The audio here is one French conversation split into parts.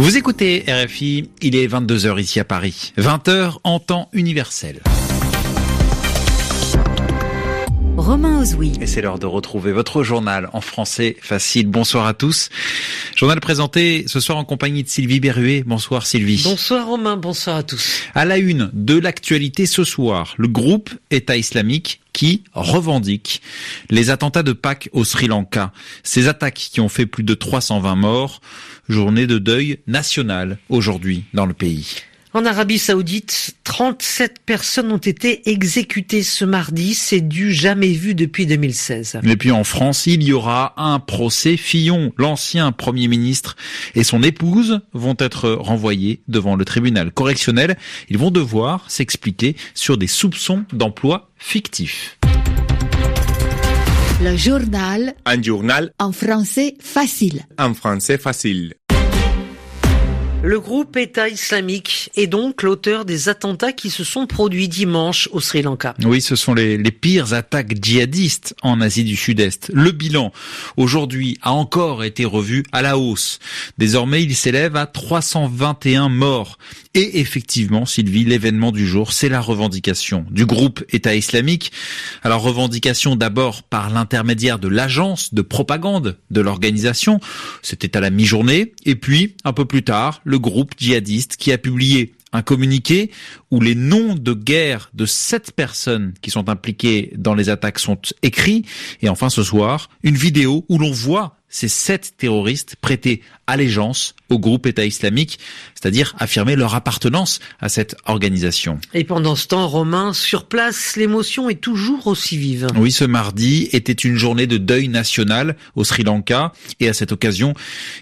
Vous écoutez RFI, il est 22h ici à Paris, 20h en temps universel. Romain Ozoui. Et c'est l'heure de retrouver votre journal en français facile. Bonsoir à tous. Journal présenté ce soir en compagnie de Sylvie Berruet. Bonsoir Sylvie. Bonsoir Romain, bonsoir à tous. À la une de l'actualité ce soir, le groupe État islamique qui revendique les attentats de Pâques au Sri Lanka. Ces attaques qui ont fait plus de 320 morts. Journée de deuil national aujourd'hui dans le pays. En Arabie Saoudite, 37 personnes ont été exécutées ce mardi. C'est du jamais vu depuis 2016. Et puis en France, il y aura un procès. Fillon, l'ancien Premier ministre, et son épouse vont être renvoyés devant le tribunal correctionnel. Ils vont devoir s'expliquer sur des soupçons d'emploi fictifs. Le journal. Un journal. En français facile. En français facile. Le groupe État islamique est donc l'auteur des attentats qui se sont produits dimanche au Sri Lanka. Oui, ce sont les, pires attaques djihadistes en Asie du Sud-Est. Le bilan, aujourd'hui, a encore été revu à la hausse. Désormais, il s'élève à 321 morts. Et effectivement, Sylvie, l'événement du jour, c'est la revendication du groupe État islamique. Alors, revendication d'abord par l'intermédiaire de l'agence de propagande de l'organisation. C'était à la mi-journée. Et puis, un peu plus tard, le groupe djihadiste qui a publié un communiqué où les noms de guerre de sept personnes qui sont impliquées dans les attaques sont écrits. Et enfin ce soir, une vidéo où l'on voit ces sept terroristes prêter allégeance au groupe État islamique, c'est-à-dire affirmer leur appartenance à cette organisation. Et pendant ce temps, Romain, sur place, l'émotion est toujours aussi vive. Oui, ce mardi était une journée de deuil national au Sri Lanka et à cette occasion,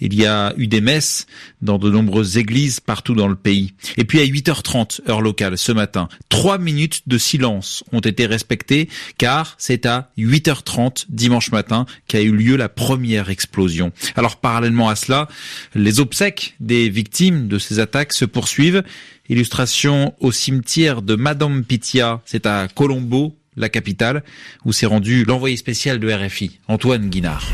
il y a eu des messes dans de nombreuses églises partout dans le pays. Et puis à 8h30, heure locale, ce matin, trois minutes de silence ont été respectées car c'est à 8h30 dimanche matin qu'a eu lieu la première explosion. Alors parallèlement à cela, les obsèques des victimes de ces attaques se poursuivent. Illustration au cimetière de Madame Pitia, c'est à Colombo, la capitale, où s'est rendu l'envoyé spécial de RFI, Antoine Guinard.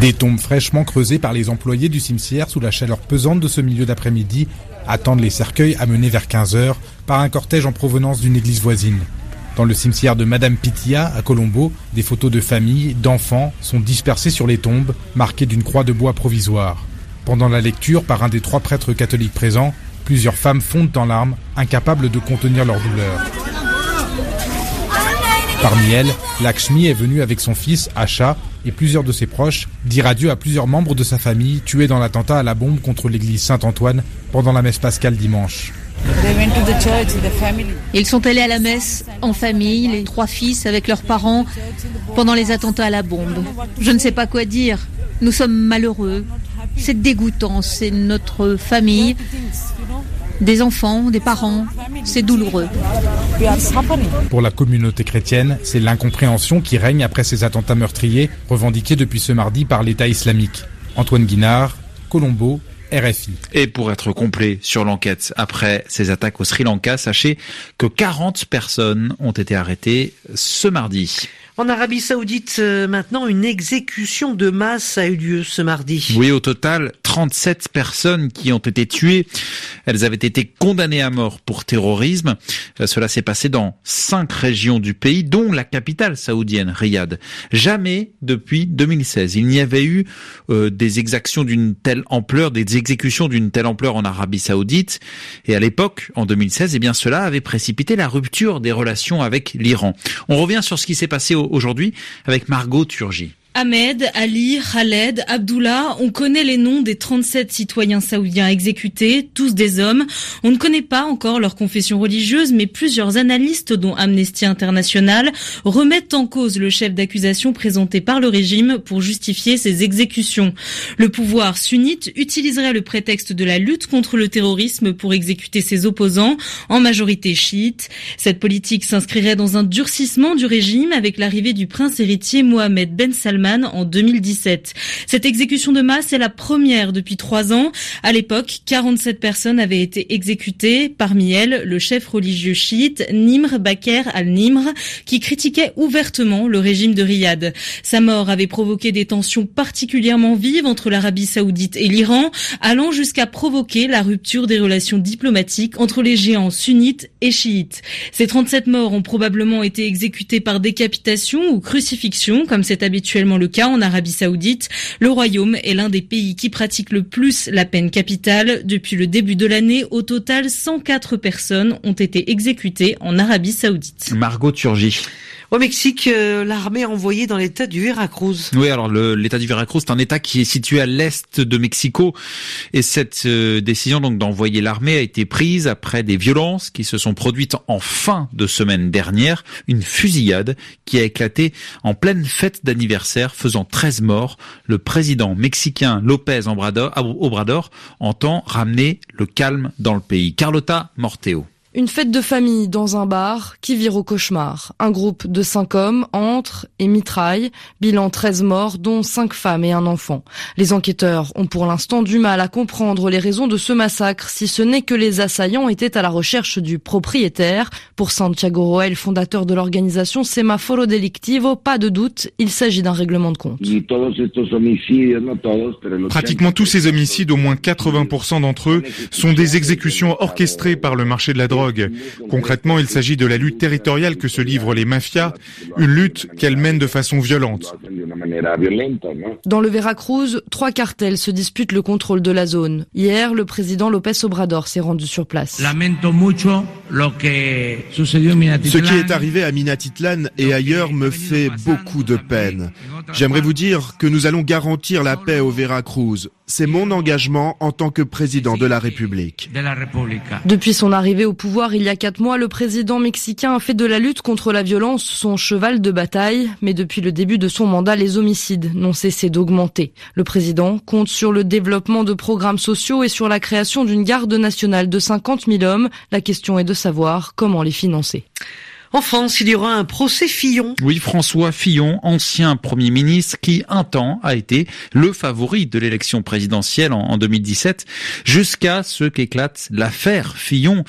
Des tombes fraîchement creusées par les employés du cimetière sous la chaleur pesante de ce milieu d'après-midi attendent les cercueils amenés vers 15 heures par un cortège en provenance d'une église voisine. Dans le cimetière de Madame Pitia, à Colombo, des photos de familles, d'enfants sont dispersées sur les tombes, marquées d'une croix de bois provisoire. Pendant la lecture par un des trois prêtres catholiques présents, plusieurs femmes fondent en larmes, incapables de contenir leur douleur. Parmi elles, Lakshmi est venue avec son fils, Asha, et plusieurs de ses proches, dire adieu à plusieurs membres de sa famille tués dans l'attentat à la bombe contre l'église Saint-Antoine pendant la messe pascale dimanche. Ils sont allés à la messe en famille, les trois fils avec leurs parents, pendant les attentats à la bombe. Je ne sais pas quoi dire. Nous sommes malheureux. C'est dégoûtant. C'est notre famille, des enfants, des parents. C'est douloureux. Pour la communauté chrétienne, c'est l'incompréhension qui règne après ces attentats meurtriers revendiqués depuis ce mardi par l'État islamique. Antoine Guinard, Colombo, RFI. Et pour être complet sur l'enquête après ces attaques au Sri Lanka, sachez que 40 personnes ont été arrêtées ce mardi. En Arabie Saoudite, euh, maintenant, une exécution de masse a eu lieu ce mardi. Oui, au total, 37 personnes qui ont été tuées. Elles avaient été condamnées à mort pour terrorisme. Euh, Cela s'est passé dans cinq régions du pays, dont la capitale saoudienne, Riyad. Jamais depuis 2016, il n'y avait eu euh, des exactions d'une telle ampleur, des exécutions d'une telle ampleur en Arabie Saoudite. Et à l'époque, en 2016, eh bien, cela avait précipité la rupture des relations avec l'Iran. On revient sur ce qui s'est passé aujourd'hui avec Margot Turgi. Ahmed, Ali, Khaled, Abdullah, on connaît les noms des 37 citoyens saoudiens exécutés, tous des hommes. On ne connaît pas encore leur confession religieuse, mais plusieurs analystes, dont Amnesty International, remettent en cause le chef d'accusation présenté par le régime pour justifier ces exécutions. Le pouvoir sunnite utiliserait le prétexte de la lutte contre le terrorisme pour exécuter ses opposants, en majorité chiites. Cette politique s'inscrirait dans un durcissement du régime avec l'arrivée du prince héritier Mohamed Ben Salman En 2017. Cette exécution de masse est la première depuis trois ans. À l'époque, 47 personnes avaient été exécutées. Parmi elles, le chef religieux chiite Nimr Baker al-Nimr, qui critiquait ouvertement le régime de Riyad. Sa mort avait provoqué des tensions particulièrement vives entre l'Arabie saoudite et l'Iran, allant jusqu'à provoquer la rupture des relations diplomatiques entre les géants sunnites et chiites. Ces 37 morts ont probablement été exécutés par décapitation ou crucifixion, comme c'est habituellement le cas en Arabie saoudite. Le royaume est l'un des pays qui pratique le plus la peine capitale. Depuis le début de l'année, au total, 104 personnes ont été exécutées en Arabie saoudite. Margot. Au Mexique, euh, l'armée a envoyé dans l'état du Veracruz. Oui, alors l'état du Veracruz, c'est un état qui est situé à l'est de Mexico, et cette euh, décision donc d'envoyer l'armée a été prise après des violences qui se sont produites en fin de semaine dernière, une fusillade qui a éclaté en pleine fête d'anniversaire, faisant 13 morts. Le président mexicain López Obrador entend ramener le calme dans le pays. Carlota Morteo. Une fête de famille dans un bar qui vire au cauchemar. Un groupe de cinq hommes entre et mitraille. Bilan 13 morts, dont cinq femmes et un enfant. Les enquêteurs ont pour l'instant du mal à comprendre les raisons de ce massacre, si ce n'est que les assaillants étaient à la recherche du propriétaire. Pour Santiago Roel, fondateur de l'organisation Semaforo Delictivo, pas de doute, il s'agit d'un règlement de compte. Pratiquement tous ces homicides, au moins 80% d'entre eux, sont des exécutions orchestrées par le marché de la drogue Concrètement, il s'agit de la lutte territoriale que se livrent les mafias, une lutte qu'elles mènent de façon violente. Dans le Veracruz, trois cartels se disputent le contrôle de la zone. Hier, le président López Obrador s'est rendu sur place. Ce qui est arrivé à Minatitlan et ailleurs me fait beaucoup de peine. J'aimerais vous dire que nous allons garantir la paix au Veracruz. C'est mon engagement en tant que président de la République. Depuis son arrivée au pouvoir il y a quatre mois, le président mexicain a fait de la lutte contre la violence son cheval de bataille. Mais depuis le début de son mandat, les homicides n'ont cessé d'augmenter. Le président compte sur le développement de programmes sociaux et sur la création d'une garde nationale de 50 000 hommes. La question est de savoir comment les financer. En France, il y aura un procès Fillon. Oui, François Fillon, ancien Premier ministre, qui un temps a été le favori de l'élection présidentielle en 2017, jusqu'à ce qu'éclate l'affaire Fillon.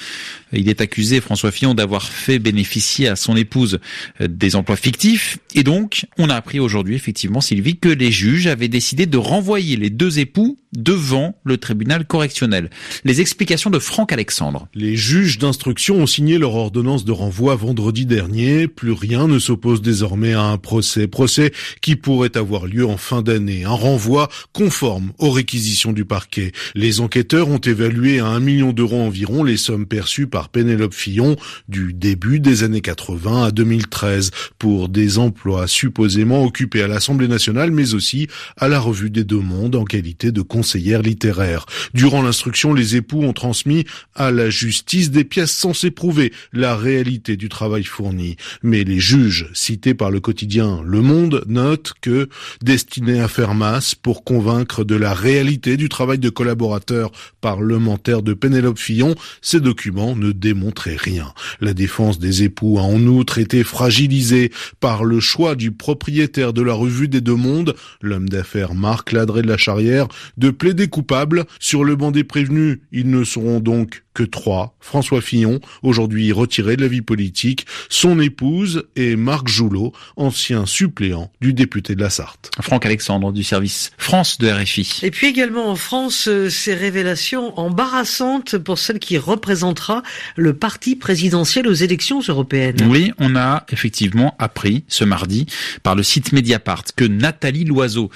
Il est accusé, François Fillon, d'avoir fait bénéficier à son épouse euh, des emplois fictifs. Et donc, on a appris aujourd'hui, effectivement, Sylvie, que les juges avaient décidé de renvoyer les deux époux devant le tribunal correctionnel. Les explications de Franck Alexandre. Les juges d'instruction ont signé leur ordonnance de renvoi vendredi dernier. Plus rien ne s'oppose désormais à un procès. Procès qui pourrait avoir lieu en fin d'année. Un renvoi conforme aux réquisitions du parquet. Les enquêteurs ont évalué à un million d'euros environ les sommes perçues par Pénélope Fillon du début des années 80 à 2013 pour des emplois supposément occupés à l'Assemblée nationale mais aussi à la Revue des Deux Mondes en qualité de conseillère littéraire. Durant l'instruction, les époux ont transmis à la justice des pièces censées prouver la réalité du travail fourni. Mais les juges cités par le quotidien Le Monde notent que, destinés à faire masse pour convaincre de la réalité du travail de collaborateurs parlementaires de Pénélope Fillon, ces documents ne démontrait rien. La défense des époux a en outre été fragilisée par le choix du propriétaire de la revue des Deux Mondes, l'homme d'affaires Marc Ladré de la Charrière, de plaider coupable. Sur le banc des prévenus, ils ne seront donc que trois. François Fillon, aujourd'hui retiré de la vie politique, son épouse et Marc Joulot, ancien suppléant du député de la Sarthe. Franck Alexandre du service France de RFI. Et puis également en France, euh, ces révélations embarrassantes pour celle qui représentera le parti présidentiel aux élections européennes. Oui, on a effectivement appris ce mardi par le site Mediapart que Nathalie Loiseau,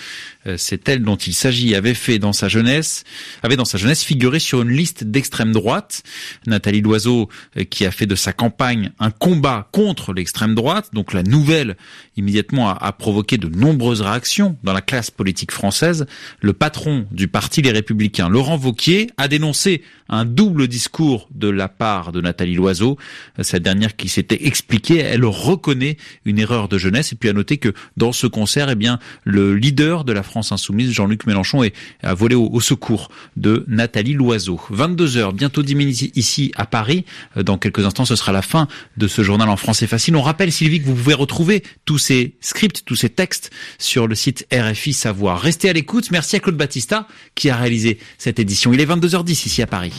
euh, c'est elle dont il s'agit, avait fait dans sa jeunesse, avait dans sa jeunesse figuré sur une liste d'extrême droite. Nathalie Loiseau euh, qui a fait de sa campagne un combat contre l'extrême droite. Donc la nouvelle immédiatement a, provoqué de nombreuses réactions dans la classe politique française. Le patron du parti Les Républicains, Laurent Vauquier, a dénoncé un double discours de la part de Nathalie Loiseau. Cette dernière qui s'était expliquée, elle reconnaît une erreur de jeunesse. Et puis à noter que dans ce concert, eh bien, le leader de la France insoumise, Jean-Luc Mélenchon, est, a volé au, secours de Nathalie Loiseau. 22 heures, bientôt 10 minutes ici à Paris. Dans quelques instants, ce sera la fin de ce journal en français facile. On rappelle, Sylvie, que vous pouvez retrouver tous ces scripts, tous ces textes sur le site RFI Savoir. Restez à l'écoute. Merci à Claude Battista qui a réalisé cette édition. Il est 22h10 ici à Paris.